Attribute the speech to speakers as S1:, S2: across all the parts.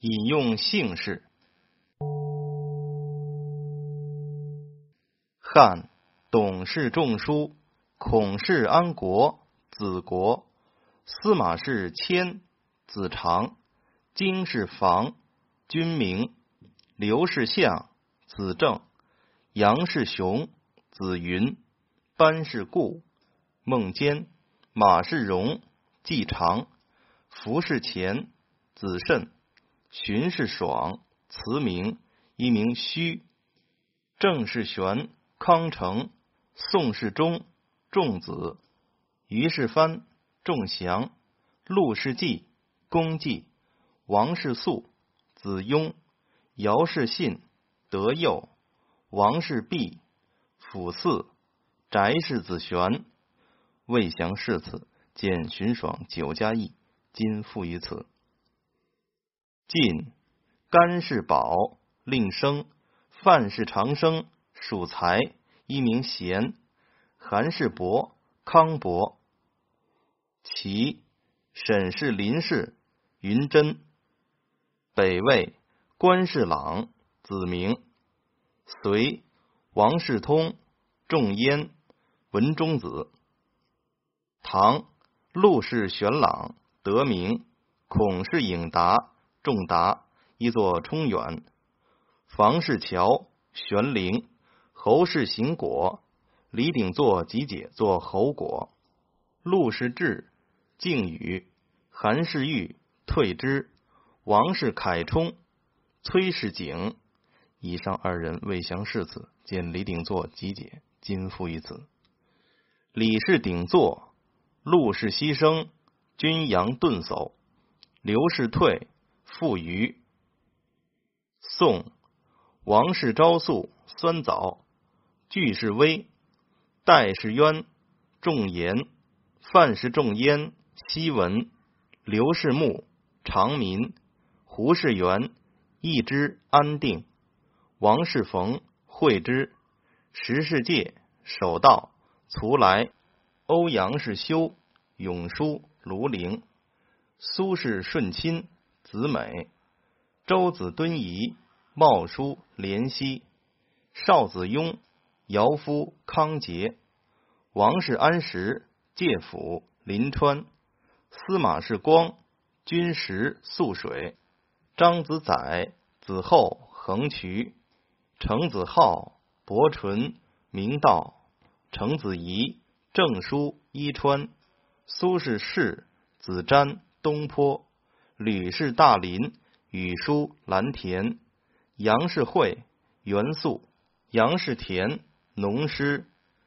S1: 引用姓氏：汉董氏仲舒，孔氏安国，子国；司马氏谦，子长；荆氏房，君名；刘氏相，子正；杨氏雄，子云；班氏固，孟坚；马氏荣，季常；服氏虔，子慎。荀氏爽，慈名，一名虚；郑氏玄，康成；宋氏忠，仲子；于是藩，仲祥；陆氏季，公季；王氏素，子雍；姚氏信，德佑；王氏弼，辅嗣；翟氏子玄。魏祥世子，见荀爽九家义，今附于此。晋甘氏宝，令生；范氏长生，属财，一名贤；韩氏伯，康伯。齐沈氏林氏，云真。北魏关氏朗，子明。隋王世通，仲淹，文中子。唐陆氏玄朗，得名。孔氏颖达。仲达，一座冲远；房氏乔，玄灵；侯氏行果，李鼎作集解作侯果；陆氏志，敬宇；韩氏玉，退之；王氏凯冲，崔氏景。以上二人未降世子，见李鼎作集解，今附于此。李氏鼎作，陆氏牺牲，君阳顿叟；刘氏退。富余，宋。王氏昭肃，酸枣；巨氏威，戴氏渊，仲言；范氏仲淹，西文；刘氏穆，长民；胡氏元，义之安定；王是冯，惠之；石氏介，守道；卒来；欧阳是修，永叔；庐陵；苏氏顺亲。子美，周子敦仪，茂叔怜惜，少子雍，尧夫康节，王氏安石，介甫临川，司马氏光，君实素水，张子载，子厚横渠，程子浩，伯纯明道，程子仪，郑叔伊川，苏氏氏，子瞻东坡。吕氏大林，羽书蓝田；杨氏惠，元素；杨氏田，农师；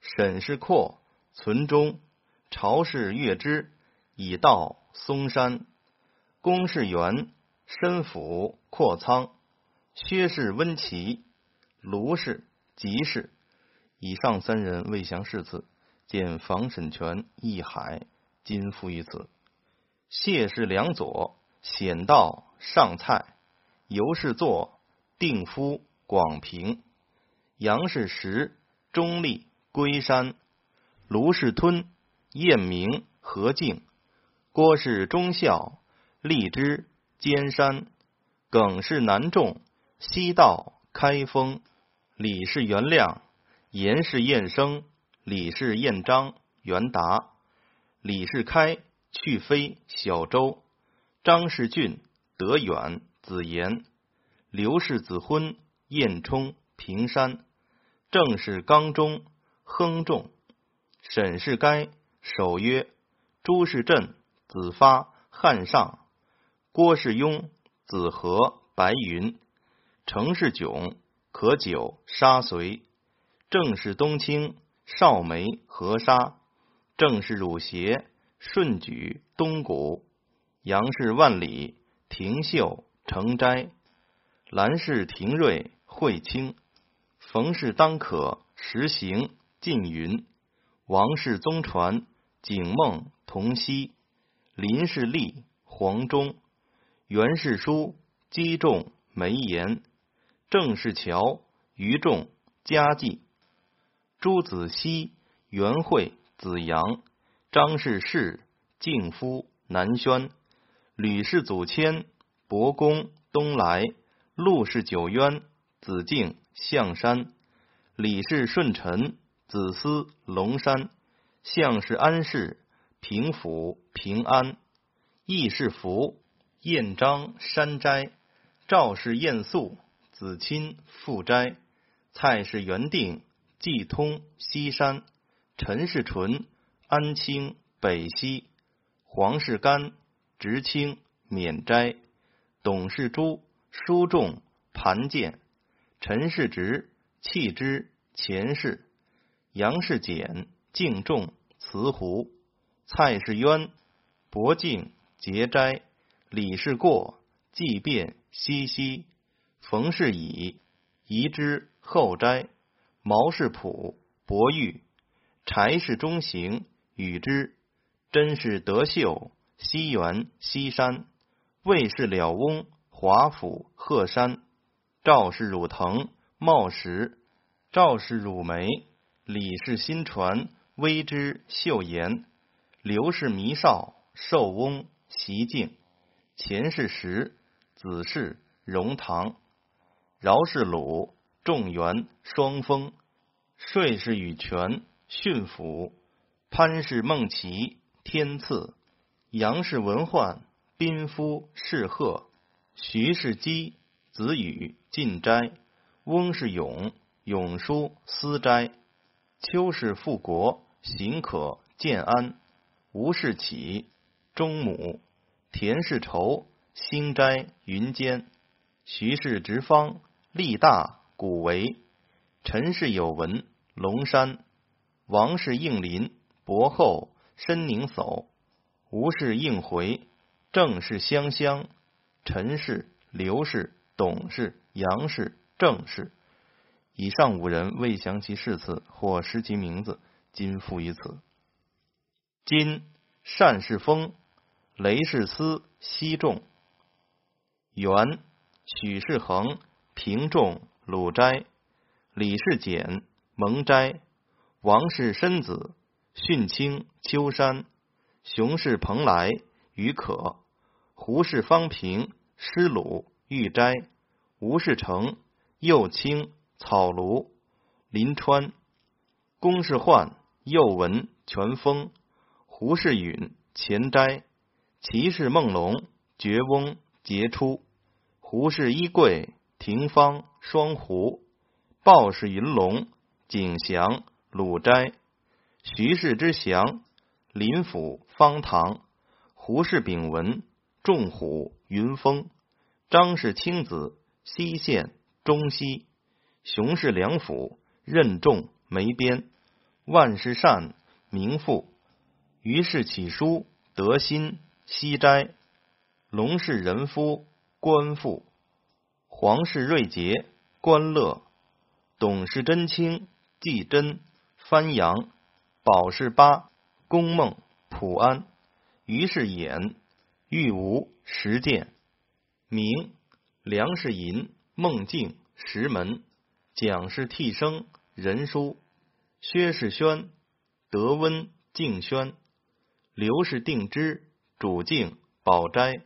S1: 沈氏阔，存中；曹氏月之，以道嵩山；公氏元，申府阔仓；薛氏温齐，卢氏吉氏。以上三人未降世子，见房沈泉一海，今附于此。谢氏两左。显道上蔡，尤氏作定夫广平，杨氏石中立龟山，卢氏吞燕明何敬，郭氏忠孝荔枝尖山，耿氏南仲西道开封，李氏元亮严氏彦生，李氏彦章元达，李氏开去飞小周。张世俊、德远、子言、刘氏子昏、晏冲、平山、郑氏刚中、亨仲、沈氏该、守约、朱氏镇、子发、汉上、郭氏雍、子和、白云、程氏炯、可久、沙随、郑氏冬青、少梅、何沙、郑氏汝邪、顺举、东谷。杨氏万里，廷秀成斋；兰氏廷瑞，惠清；冯氏当可，实行晋云；王氏宗传，景梦同熙；林氏立，黄忠；袁氏书，姬仲梅言；郑氏乔，于仲嘉济；朱子熙，袁惠子阳；张氏世，敬夫南轩。吕氏祖谦，伯公东来；陆氏九渊，子敬象山；李氏顺臣，子思龙山；相氏安氏，平府平安；义氏福，燕章山斋；赵氏燕肃，子钦富斋；蔡氏元定，季通西山；陈氏纯，安清北西；黄氏干，直清免斋；董氏朱，书仲盘剑；陈氏直，弃之前世；杨氏简，敬重慈湖；蔡氏渊，博敬节斋；李氏过，祭变西溪；冯氏乙，移之后斋；毛氏朴，博玉；柴氏中行，与之；真是德秀，西园西山；魏氏了翁，华府鹤山；赵氏汝腾，茂石；赵氏汝梅，李氏新传，微之秀妍；刘氏弥少，寿翁袭敬；钱氏石，子氏荣堂；饶氏鲁，仲元双峰；税氏羽泉，训府；潘氏孟奇，天赐；杨氏文焕，宾夫士贺；徐氏基，子羽进斋；翁氏永，永书思斋；邱氏复国，行可建安；吴氏启，中母；田氏仇，兴斋云间；徐氏直方，力大古为；陈氏有文，龙山；王氏应林，伯后申宁叟；吴氏应回，郑氏香香；陈氏、刘氏、董氏、杨氏、郑氏。以上五人未详其誓词或诗其名字，今附于此。今单氏丰，雷氏思西仲，元许氏恒，平仲鲁斋，李氏简蒙斋，王氏申子训清秋山，熊氏蓬莱于可，胡氏方平施鲁玉斋，吴氏成右清。草庐、临川、公氏焕、右文、全丰、胡氏允、钱斋、齐氏孟龙、绝翁、杰出、胡氏衣贵、廷芳、双胡、鲍氏云龙、景祥、鲁斋、徐氏之祥、林府、方唐、胡氏炳文、仲虎、云峰、张氏青子、西县、中西。熊氏梁府任重梅边，万事善名富。于是起书德心西斋，龙氏仁夫官富，黄氏瑞杰官乐，董氏真清季真。番阳，宝氏八公梦普安，于是衍玉无实践，明梁氏银孟静石门。蒋氏替生仁书，薛氏宣德温敬轩，刘氏定之主敬宝斋，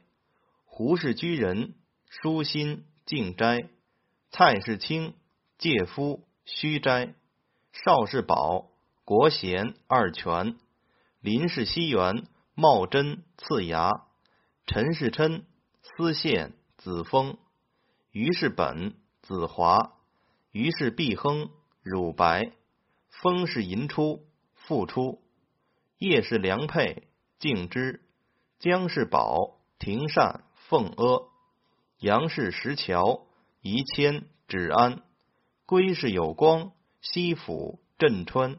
S1: 胡氏居人舒心敬斋，蔡氏清介夫虚斋，邵氏宝国贤二全，林氏西园茂贞次牙，陈氏琛司宪子峰，于氏本子华。于是毕亨汝白，风是寅出复出，叶是良配敬之，姜是宝庭善凤阿，杨氏石桥宜谦止安，归是有光西府镇川，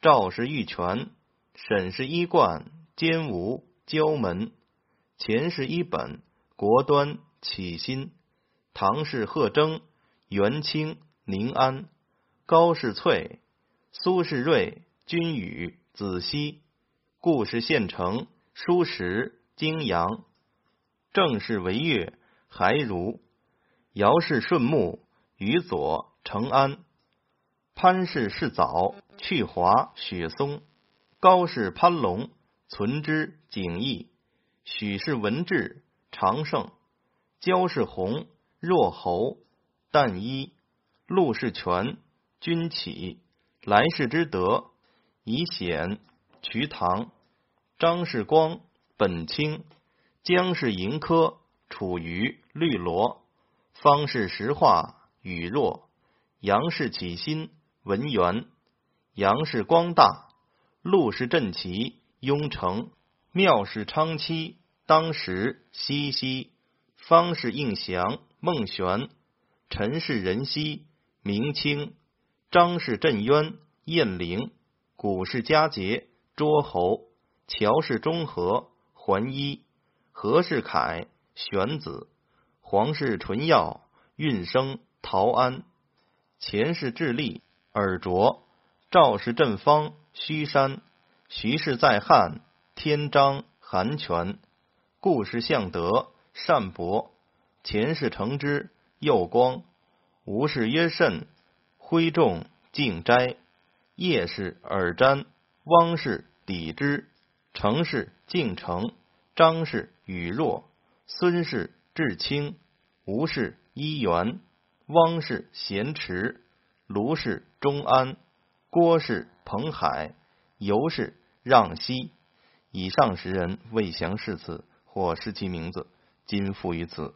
S1: 赵氏玉泉，沈氏衣冠坚吴交门，钱氏衣本国端启新，唐氏贺征元清。宁安、高士翠、苏士瑞、君宇、子熙、顾氏县城、舒石、泾阳、郑氏为月、还如、姚氏顺木、于左、成安、潘氏是早、去华、雪松、高氏潘龙、存之、景义、许氏文治、长胜、焦氏弘，若侯，旦一，陆氏全，君起，来世之德，以显，瞿塘，张氏光，本清，姜氏盈科，处于绿萝，方氏石化，雨若，杨氏启新，文元，杨氏光大，陆氏振齐，雍城，庙氏昌期，当时西西，方氏应祥，孟玄，陈氏仁熙，明清，张氏镇渊，晏陵，古氏佳节，卓侯，乔氏中和，桓一，何氏凯，玄子，黄氏纯耀，运生，陶安，钱氏智利，尔卓，赵氏振方，虚山，徐氏在汉，天章，韩全，顾氏向德，善伯，钱氏成之，右光，吴氏曰慎，徽仲，敬斋，叶氏尔瞻，汪氏抵之，程氏敬成，张氏宇若，孙氏至清，吴氏一元，汪氏咸池，卢氏中安，郭氏彭海，尤氏让西。以上十人未详誓词或失其名字，今附于此。